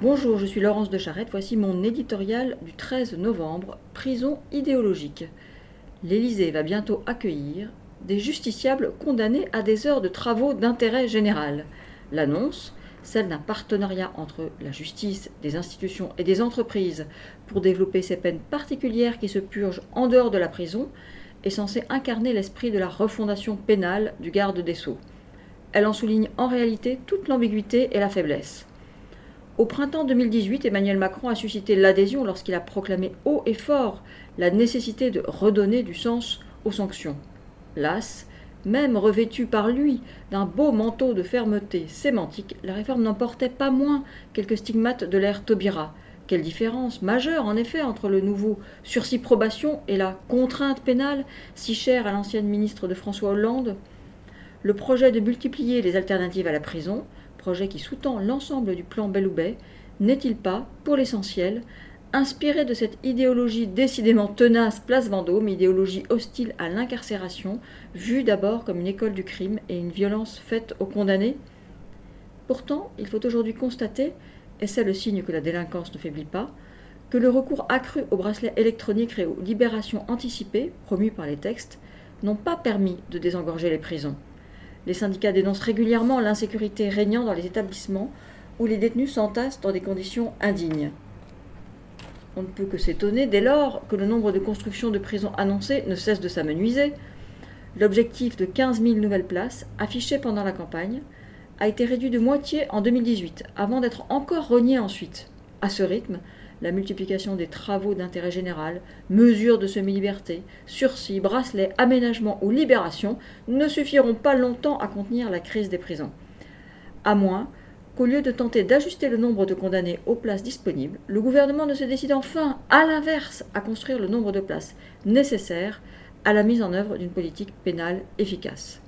Bonjour, je suis Laurence de Charette. Voici mon éditorial du 13 novembre Prison idéologique. L'Élysée va bientôt accueillir des justiciables condamnés à des heures de travaux d'intérêt général. L'annonce, celle d'un partenariat entre la justice, des institutions et des entreprises pour développer ces peines particulières qui se purgent en dehors de la prison, est censée incarner l'esprit de la refondation pénale du garde des sceaux. Elle en souligne en réalité toute l'ambiguïté et la faiblesse. Au printemps 2018, Emmanuel Macron a suscité l'adhésion lorsqu'il a proclamé haut et fort la nécessité de redonner du sens aux sanctions. Las, même revêtue par lui d'un beau manteau de fermeté sémantique, la réforme n'emportait pas moins quelques stigmates de l'ère Taubira. Quelle différence majeure, en effet, entre le nouveau sursis probation et la contrainte pénale si chère à l'ancienne ministre de François Hollande? Le projet de multiplier les alternatives à la prison, projet qui sous-tend l'ensemble du plan Belloubet, n'est-il pas, pour l'essentiel, inspiré de cette idéologie décidément tenace place Vendôme, idéologie hostile à l'incarcération, vue d'abord comme une école du crime et une violence faite aux condamnés? Pourtant, il faut aujourd'hui constater, et c'est le signe que la délinquance ne faiblit pas, que le recours accru aux bracelets électroniques et aux libérations anticipées, promues par les textes, n'ont pas permis de désengorger les prisons. Les syndicats dénoncent régulièrement l'insécurité régnant dans les établissements où les détenus s'entassent dans des conditions indignes. On ne peut que s'étonner dès lors que le nombre de constructions de prisons annoncées ne cesse de s'amenuiser. L'objectif de 15 000 nouvelles places, affiché pendant la campagne, a été réduit de moitié en 2018, avant d'être encore renié ensuite. À ce rythme, la multiplication des travaux d'intérêt général, mesures de semi-liberté, sursis, bracelets, aménagements ou libération ne suffiront pas longtemps à contenir la crise des prisons. À moins qu'au lieu de tenter d'ajuster le nombre de condamnés aux places disponibles, le gouvernement ne se décide enfin, à l'inverse, à construire le nombre de places nécessaires à la mise en œuvre d'une politique pénale efficace.